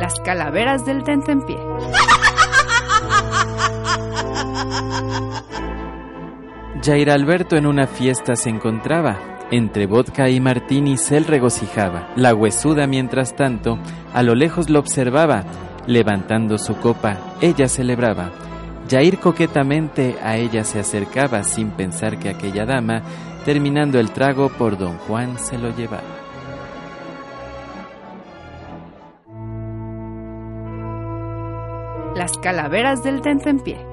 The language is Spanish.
Las calaveras del tentempié. Jair Alberto en una fiesta se encontraba. Entre vodka y martinis él regocijaba. La huesuda, mientras tanto, a lo lejos lo observaba. Levantando su copa, ella celebraba. Jair coquetamente a ella se acercaba sin pensar que aquella dama, terminando el trago por don Juan, se lo llevaba. Las calaveras del tentempié.